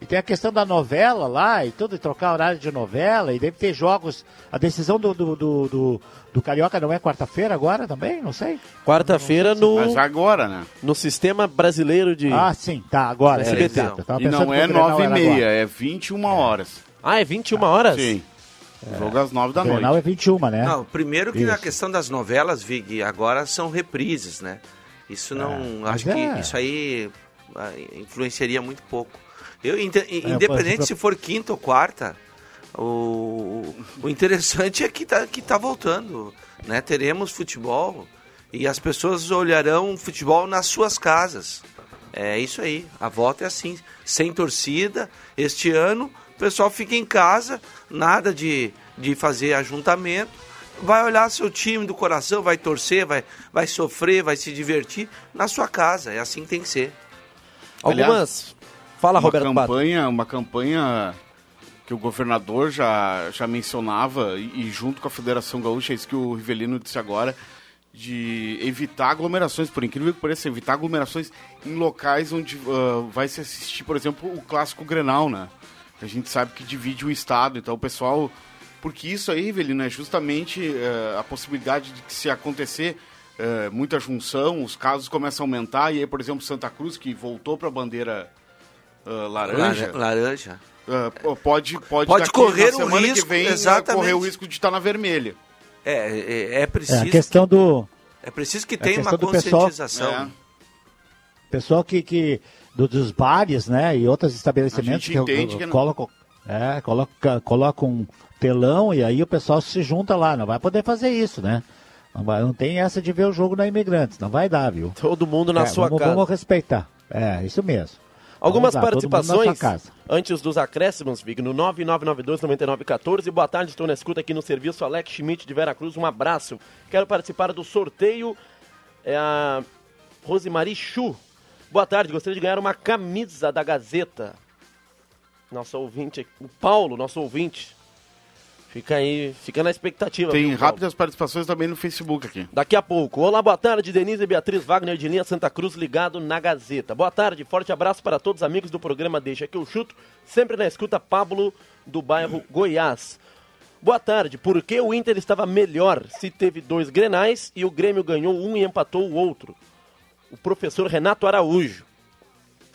E tem a questão da novela lá e tudo, e trocar horário de novela, e deve ter jogos. A decisão do, do, do, do, do Carioca não é quarta-feira agora também? Não sei. Quarta-feira no. Mas agora, né? No sistema brasileiro de. Ah, sim, tá, agora. É, SBT. É, e não é nove e meia, é 21 horas. Ah, é 21 ah, horas? Sim. É. Jogo às 9 da noite. O Grenal é 21, né? Não, primeiro que Isso. a questão das novelas, Vig, agora são reprises, né? Isso não. É, acho que é. isso aí ah, influenciaria muito pouco. Eu, independente é, se for quinta ou quarta, o, o interessante é que está que tá voltando. Né? Teremos futebol e as pessoas olharão futebol nas suas casas. É isso aí. A volta é assim, sem torcida. Este ano o pessoal fica em casa, nada de, de fazer ajuntamento. Vai olhar seu time do coração, vai torcer, vai, vai sofrer, vai se divertir na sua casa. É assim que tem que ser. Algumas Fala, uma Roberto campanha, Pato. Uma campanha que o governador já, já mencionava, e, e, junto com a Federação Gaúcha, é isso que o Rivelino disse agora, de evitar aglomerações, por incrível que pareça, evitar aglomerações em locais onde uh, vai se assistir, por exemplo, o clássico Grenal, né? A gente sabe que divide o estado, então o pessoal... Porque isso aí, Rivelino, é justamente uh, a possibilidade de que se acontecer uh, muita junção, os casos começam a aumentar, e aí, por exemplo, Santa Cruz, que voltou para a bandeira uh, laranja. Laranja. Uh, pode, pode, pode correr o risco, que vem, exatamente. correr o risco de estar na vermelha. É, é, é preciso. É a questão que, do. É preciso que tenha uma conscientização. Pessoal, é. pessoal que, que do, dos bares, né, e outros estabelecimentos que, que colocam É, coloca, coloca um telão e aí o pessoal se junta lá. Não vai poder fazer isso, né? Não, vai- não tem essa de ver o jogo na Imigrantes. Não vai dar, viu? Todo mundo na É, sua vamos, casa. Vamos respeitar. É, isso mesmo. Algumas lá, participações antes dos acréscimos, Vig, no 9992-9914. Boa tarde, estou na escuta aqui no serviço Alex Schmidt de Veracruz. Um abraço. Quero participar do sorteio. É a Rosemary Chu. Boa tarde, gostaria de ganhar uma camisa da Gazeta. Nosso ouvinte, o Paulo, nosso ouvinte. Fica aí, fica na expectativa. Tem viu, rápidas participações também no Facebook aqui. Daqui a pouco. Olá, boa tarde, Denise e Beatriz Wagner de linha Santa Cruz, ligado na Gazeta. Boa tarde, forte abraço para todos os amigos do programa Deixa que eu chuto, sempre na escuta Pablo do bairro Goiás. Boa tarde, por que o Inter estava melhor se teve dois grenais e o Grêmio ganhou um e empatou o outro? O professor Renato Araújo.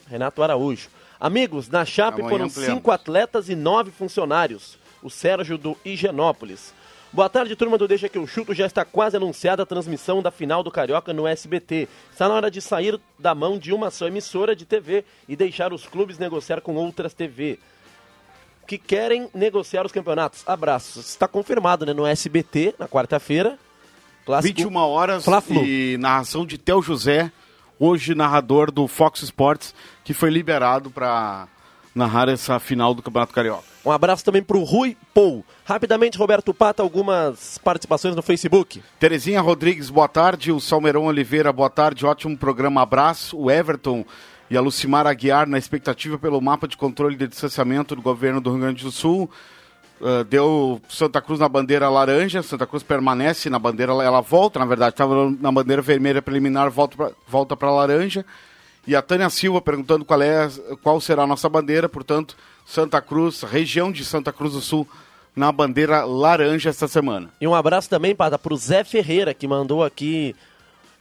Renato Araújo. Amigos, na Chape Amanhã foram ampliamos. cinco atletas e nove funcionários. O Sérgio do Higienópolis. Boa tarde, turma do Deixa que eu chuto. Já está quase anunciada a transmissão da final do Carioca no SBT. Está na hora de sair da mão de uma só emissora de TV e deixar os clubes negociar com outras TV que querem negociar os campeonatos. Abraços. Está confirmado, né? No SBT, na quarta-feira. Clássico 21 horas Fla-Flu. e narração de Theo José, hoje narrador do Fox Sports, que foi liberado para narrar essa final do Campeonato Carioca. Um abraço também para o Rui Pou. Rapidamente, Roberto Pata, algumas participações no Facebook. Terezinha Rodrigues, boa tarde. O Salmerão Oliveira, boa tarde. Ótimo programa, abraço. O Everton e a Lucimar Aguiar, na expectativa pelo mapa de controle de distanciamento do governo do Rio Grande do Sul. Uh, deu Santa Cruz na bandeira laranja, Santa Cruz permanece na bandeira, ela volta, na verdade, estava na bandeira vermelha preliminar, volta para volta laranja. E a Tânia Silva perguntando qual, é, qual será a nossa bandeira, portanto, Santa Cruz, região de Santa Cruz do Sul, na bandeira laranja esta semana. E um abraço também, Pata, para o Zé Ferreira, que mandou aqui.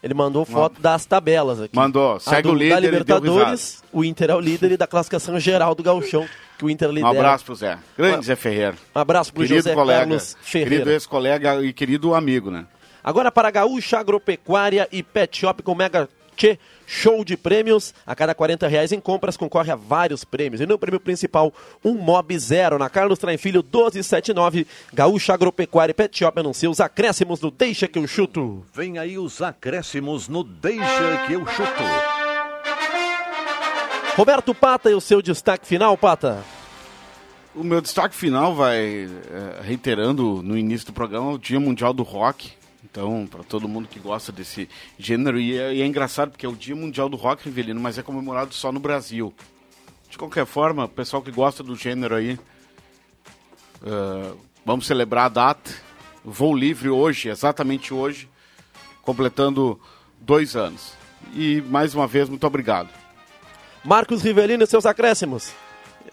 Ele mandou foto das tabelas aqui. Mandou. A Segue do- o líder Da Libertadores, o Inter é o líder e da classificação geral do Gauchão, que o Inter Um lidera. abraço pro Zé. Grande Um- Zé Ferreira. Um abraço pro querido José colega, Carlos Ferreira. Querido ex-colega e querido amigo, né? Agora para Gaúcha Agropecuária e Pet Shop com Mega Tchê, show de prêmios. A cada 40 reais em compras concorre a vários prêmios. E no prêmio principal, um Mob Zero na Carlos Traem Filho 1279. Gaúcha Agropecuária e Pet Shop anuncia os acréscimos do Deixa que eu chuto. Vem aí os acréscimos no Deixa que eu chuto. Roberto Pata e o seu destaque final, Pata. O meu destaque final vai, eh, reiterando no início do programa, o Dia Mundial do Rock. Então, para todo mundo que gosta desse gênero, e é, e é engraçado porque é o Dia Mundial do Rock, Rivelino, mas é comemorado só no Brasil. De qualquer forma, o pessoal que gosta do gênero aí, eh, vamos celebrar a data. Voo livre hoje, exatamente hoje, completando dois anos. E mais uma vez, muito obrigado. Marcos Rivelino e seus acréscimos.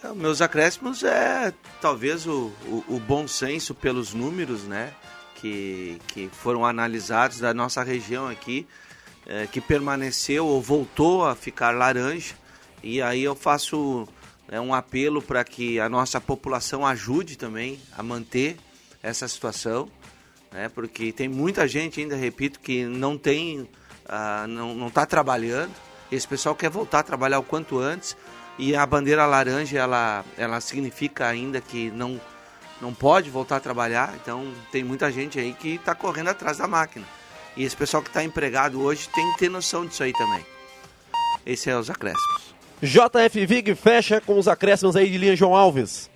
É, meus acréscimos é talvez o, o, o bom senso pelos números, né? Que, que foram analisados da nossa região aqui, é, que permaneceu ou voltou a ficar laranja. E aí eu faço né, um apelo para que a nossa população ajude também a manter essa situação, né? Porque tem muita gente ainda, repito, que não tem, ah, não está trabalhando. Esse pessoal quer voltar a trabalhar o quanto antes e a bandeira laranja ela ela significa ainda que não não pode voltar a trabalhar então tem muita gente aí que está correndo atrás da máquina e esse pessoal que está empregado hoje tem que ter noção disso aí também esse é os acréscimos JF Vig fecha com os acréscimos aí de linha João Alves.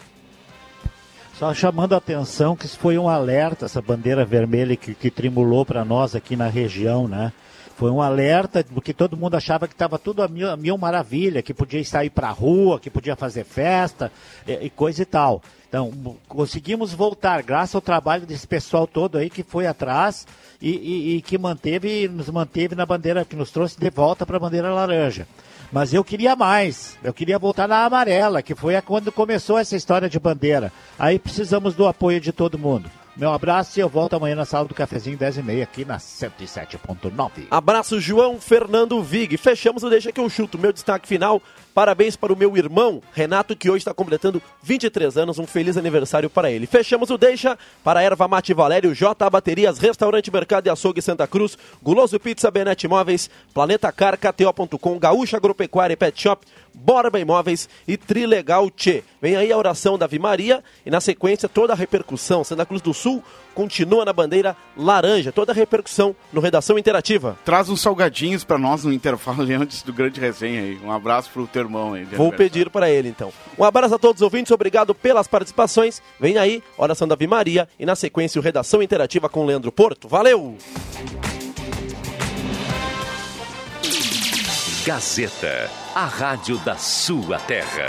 Só chamando a atenção que isso foi um alerta, essa bandeira vermelha que, que trimulou para nós aqui na região, né? Foi um alerta, porque todo mundo achava que estava tudo a mil, a mil maravilha, que podia sair para a rua, que podia fazer festa e, e coisa e tal. Então, conseguimos voltar, graças ao trabalho desse pessoal todo aí que foi atrás e, e- e que manteve, nos manteve na bandeira, que nos trouxe de volta para a bandeira laranja. Mas eu queria mais. Eu queria voltar na amarela, que foi quando começou essa história de bandeira. Aí precisamos do apoio de todo mundo. Meu abraço e eu volto amanhã na sala do cafezinho 10h30 aqui na 107.9. Abraço, João Fernando Vig. Fechamos o Deixa que eu chuto. Meu destaque final. Parabéns para o meu irmão, Renato, que hoje está completando 23 anos. Um feliz aniversário para ele. Fechamos o Deixa para Erva Mate Valério, J Baterias, Restaurante Mercado e Açougue Santa Cruz, Guloso Pizza Benete Imóveis, Planeta Car, KTO.com, Gaúcha Agropecuária e Pet Shop, Borba Imóveis e Trilegal Tchê. Vem aí a oração da Ave Maria e na sequência toda a repercussão. Santa Cruz do Sul continua na bandeira laranja, toda a repercussão no Redação Interativa. Traz uns salgadinhos para nós no intervalo antes do grande resenha aí. Um abraço pro teu irmão aí. Vou pedir para ele então. Um abraço a todos os ouvintes, obrigado pelas participações. Vem aí, oração da Ave Maria e na sequência o Redação Interativa com Leandro Porto. Valeu! Gazeta, a rádio da sua terra.